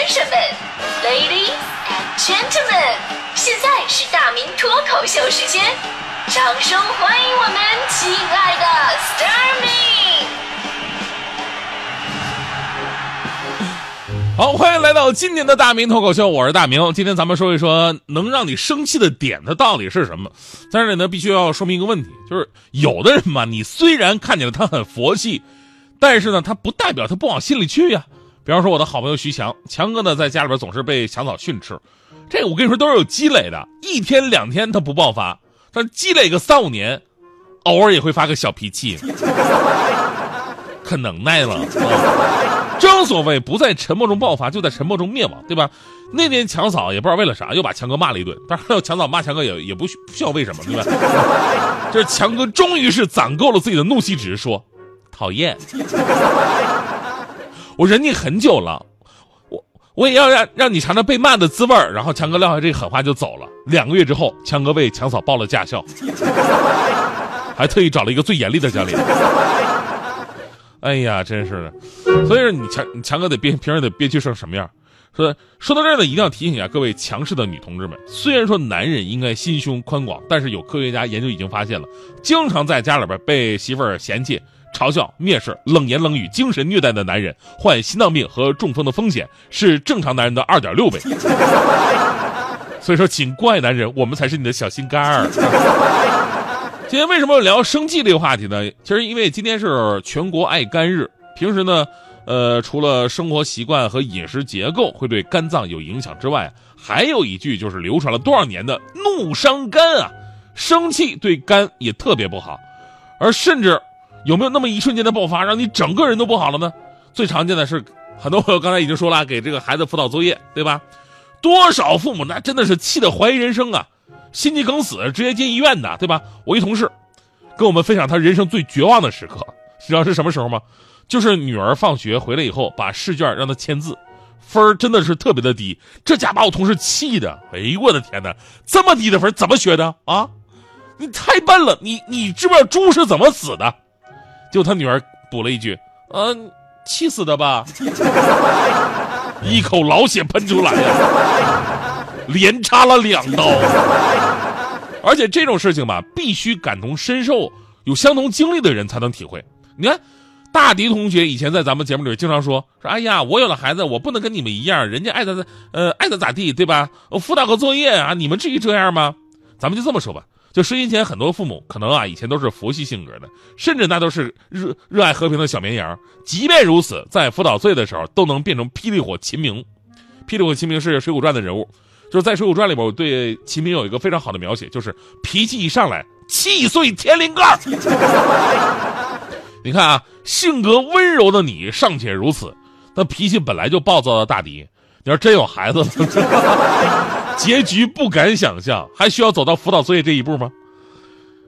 先生们，Ladies and Gentlemen，现在是大明脱口秀时间，掌声欢迎我们亲爱的 Starmy。好，欢迎来到今年的大明脱口秀，我是大明。今天咱们说一说能让你生气的点，它到底是什么？在这里呢，必须要说明一个问题，就是有的人嘛，你虽然看起来他很佛系，但是呢，他不代表他不往心里去呀。比方说我的好朋友徐强，强哥呢在家里边总是被强嫂训斥，这个我跟你说都是有积累的，一天两天他不爆发，但积累个三五年，偶尔也会发个小脾气，可能耐了。正所谓不在沉默中爆发，就在沉默中灭亡，对吧？那天强嫂也不知道为了啥，又把强哥骂了一顿。当然，强嫂骂强哥也也不需不需要为什么，对吧？这强哥终于是攒够了自己的怒气值，说：“讨厌，我忍你很久了，我我也要让让你尝尝被骂的滋味儿。”然后强哥撂下这狠话就走了。两个月之后，强哥为强嫂报了驾校，还特意找了一个最严厉的教练。哎呀，真是的，所以说你强你强哥得憋，平时得憋屈成什么样？说说到这儿呢，一定要提醒一下各位强势的女同志们，虽然说男人应该心胸宽广，但是有科学家研究已经发现了，经常在家里边被媳妇儿嫌弃、嘲笑、蔑视、冷言冷语、精神虐待的男人，患心脏病和中风的风险是正常男人的二点六倍。所以说，请关爱男人，我们才是你的小心肝儿。今天为什么聊生气这个话题呢？其实因为今天是全国爱肝日，平时呢，呃，除了生活习惯和饮食结构会对肝脏有影响之外，还有一句就是流传了多少年的“怒伤肝”啊，生气对肝也特别不好，而甚至有没有那么一瞬间的爆发，让你整个人都不好了呢？最常见的是，很多朋友刚才已经说了，给这个孩子辅导作业，对吧？多少父母那真的是气得怀疑人生啊！心肌梗死，直接进医院的，对吧？我一同事跟我们分享他人生最绝望的时刻，你知道是什么时候吗？就是女儿放学回来以后，把试卷让他签字，分儿真的是特别的低，这家把我同事气的，哎呦我的天哪，这么低的分怎么学的啊？你太笨了，你你知不知道猪是怎么死的？就他女儿补了一句，嗯，气死的吧？一口老血喷出来呀，连插了两刀。而且这种事情吧，必须感同身受，有相同经历的人才能体会。你看，大迪同学以前在咱们节目里经常说说，哎呀，我有了孩子，我不能跟你们一样，人家爱咋咋，呃，爱咋咋地，对吧？我辅导个作业啊，你们至于这样吗？咱们就这么说吧，就十年前很多父母可能啊，以前都是佛系性格的，甚至那都是热热爱和平的小绵羊。即便如此，在辅导作业的时候，都能变成霹雳火秦明。霹雳火秦明是《水浒传》的人物。就是在《水浒传》里边，我对秦明有一个非常好的描写，就是脾气一上来，气碎天灵盖。你看啊，性格温柔的你尚且如此，那脾气本来就暴躁的大迪，你要真有孩子，结局不敢想象，还需要走到辅导作业这一步吗？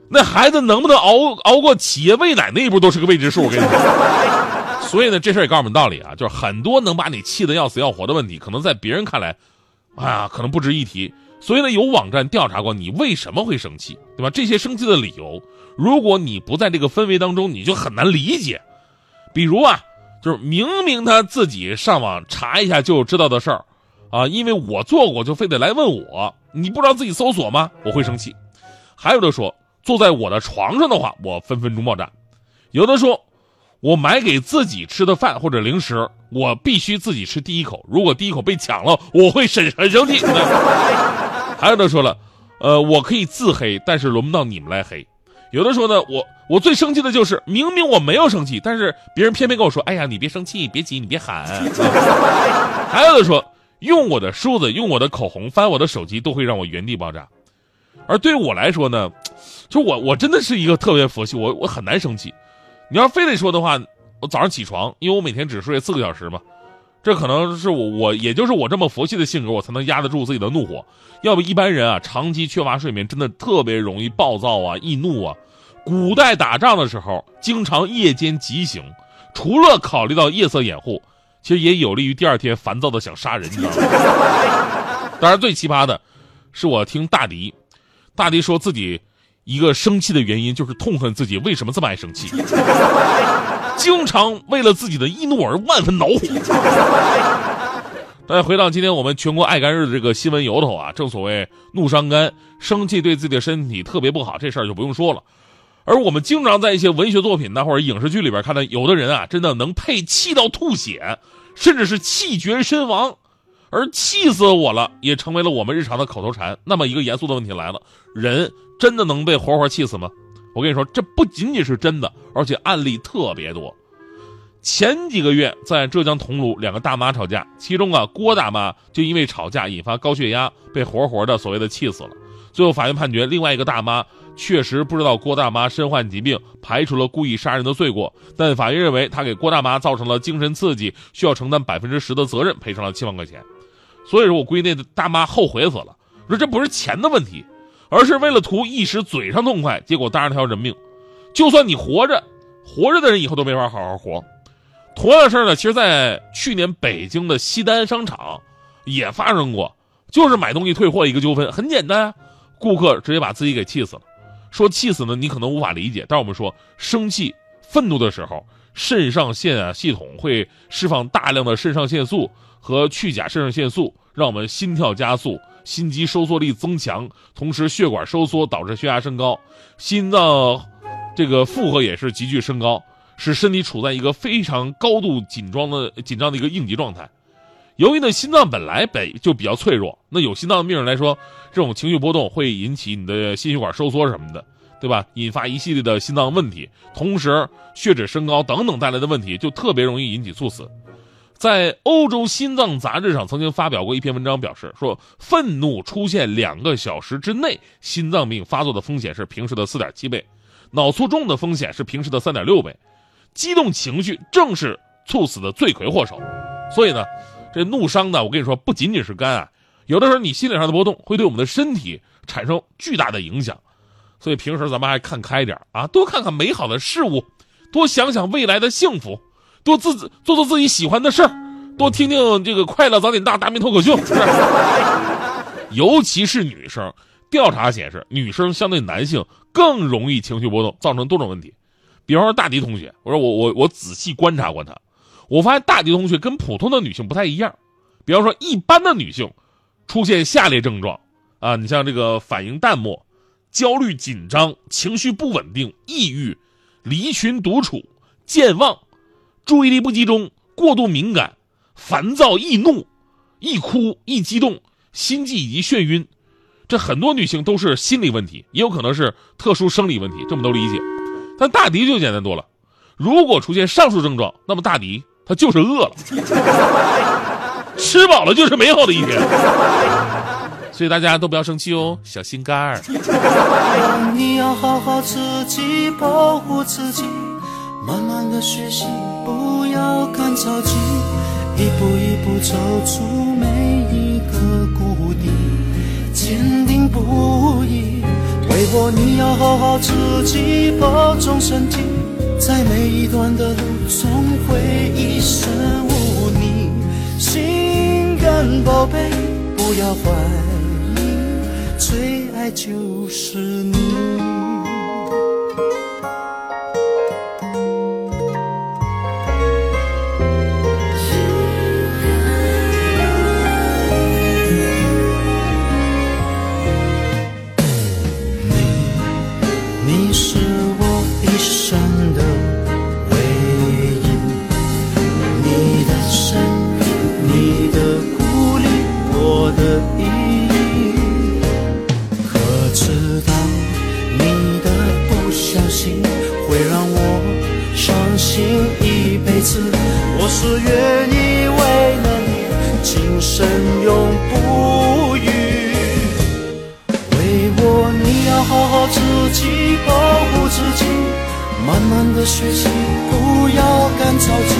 那孩子能不能熬熬过企业喂奶那一步都是个未知数。我跟你说，所以呢，这事儿也告诉我们道理啊，就是很多能把你气得要死要活的问题，可能在别人看来。哎呀，可能不值一提。所以呢，有网站调查过你为什么会生气，对吧？这些生气的理由，如果你不在这个氛围当中，你就很难理解。比如啊，就是明明他自己上网查一下就知道的事儿，啊，因为我做过，就非得来问我，你不知道自己搜索吗？我会生气。还有的说，坐在我的床上的话，我分分钟爆炸。有的说。我买给自己吃的饭或者零食，我必须自己吃第一口。如果第一口被抢了，我会很很生气。还有的说了，呃，我可以自黑，但是轮不到你们来黑。有的说呢，我我最生气的就是明明我没有生气，但是别人偏偏跟我说，哎呀，你别生气，别急，你别喊。还有的说，用我的梳子、用我的口红、翻我的手机，都会让我原地爆炸。而对于我来说呢，就我我真的是一个特别佛系，我我很难生气。你要非得说的话，我早上起床，因为我每天只睡四个小时嘛，这可能是我我也就是我这么佛系的性格，我才能压得住自己的怒火。要不一般人啊，长期缺乏睡眠，真的特别容易暴躁啊、易怒啊。古代打仗的时候，经常夜间急行，除了考虑到夜色掩护，其实也有利于第二天烦躁的想杀人，你知道吗？当然，最奇葩的是我听大迪，大迪说自己。一个生气的原因就是痛恨自己为什么这么爱生气，经常为了自己的易怒而万分恼火。大家回到今天我们全国爱肝日的这个新闻由头啊，正所谓怒伤肝，生气对自己的身体特别不好，这事儿就不用说了。而我们经常在一些文学作品呢或者影视剧里边看到，有的人啊真的能配气到吐血，甚至是气绝身亡。而气死我了也成为了我们日常的口头禅。那么一个严肃的问题来了：人真的能被活活气死吗？我跟你说，这不仅仅是真的，而且案例特别多。前几个月在浙江桐庐，两个大妈吵架，其中啊郭大妈就因为吵架引发高血压，被活活的所谓的气死了。最后法院判决，另外一个大妈确实不知道郭大妈身患疾病，排除了故意杀人的罪过，但法院认为她给郭大妈造成了精神刺激，需要承担百分之十的责任，赔偿了七万块钱。所以说我闺女那大妈后悔死了，说这不是钱的问题，而是为了图一时嘴上痛快，结果搭上条人命。就算你活着，活着的人以后都没法好好活。同样的事呢，其实，在去年北京的西单商场也发生过，就是买东西退货一个纠纷，很简单，顾客直接把自己给气死了。说气死呢，你可能无法理解，但是我们说，生气、愤怒的时候，肾上腺啊系统会释放大量的肾上腺素。和去甲肾上腺素让我们心跳加速，心肌收缩力增强，同时血管收缩导致血压升高，心脏这个负荷也是急剧升高，使身体处在一个非常高度紧张的紧张的一个应急状态。由于呢心脏本来本就比较脆弱，那有心脏的病人来说，这种情绪波动会引起你的心血管收缩什么的，对吧？引发一系列的心脏问题，同时血脂升高等等带来的问题，就特别容易引起猝死。在欧洲心脏杂志上曾经发表过一篇文章，表示说，愤怒出现两个小时之内，心脏病发作的风险是平时的四点七倍，脑卒中的风险是平时的三点六倍，激动情绪正是猝死的罪魁祸首。所以呢，这怒伤呢，我跟你说，不仅仅是肝啊，有的时候你心理上的波动会对我们的身体产生巨大的影响。所以平时咱们还看开点啊，多看看美好的事物，多想想未来的幸福。多自做做自己喜欢的事儿，多听听这个快乐早点到大明脱口秀。尤其是女生，调查显示，女生相对男性更容易情绪波动，造成多种问题。比方说大迪同学，我说我我我仔细观察过他，我发现大迪同学跟普通的女性不太一样。比方说，一般的女性出现下列症状啊，你像这个反应淡漠、焦虑紧张、情绪不稳定、抑郁、离群独处、健忘。注意力不集中、过度敏感、烦躁易怒、易哭易激动、心悸以及眩晕，这很多女性都是心理问题，也有可能是特殊生理问题，这么都理解。但大迪就简单多了，如果出现上述症状，那么大迪他就是饿了，吃饱了就是美好的一天。所以大家都不要生气哦，小心肝儿。你要好好自己保护自己。慢慢的学习，不要赶着急，一步一步走出每一个谷底，坚定不移。为我，你要好好自己保重身体，在每一段的路，总会一身污泥。心肝宝贝，不要怀疑，最爱就是你。情一辈子我是愿意为了你今生永不渝为我你要好好自己保护自己慢慢的学习不要干着急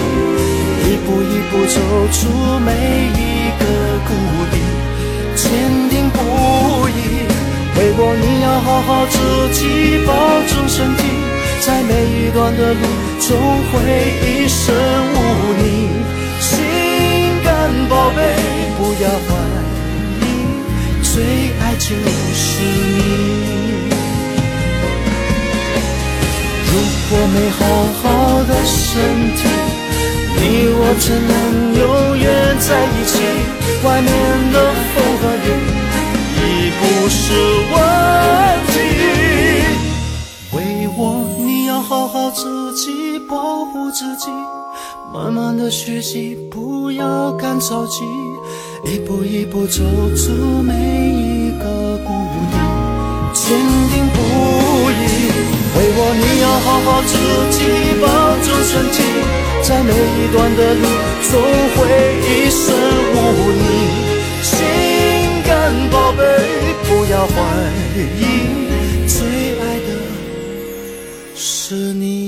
一步一步走出每一个谷底坚定不移为我你要好好自己保重身体。在每一段的路，总会一生无你。心肝宝贝，不要怀疑，最爱就是你。如果没好好的身体，你我怎能永远在一起？外面的风和雨已不是问题。为我，好好自己保护自己，慢慢的学习，不要赶着急，一步一步走出每一个谷底，坚定不移。为我，你要好好自己保重身体，在每一段的路总会一生无你。心肝宝贝，不要怀疑，最是你。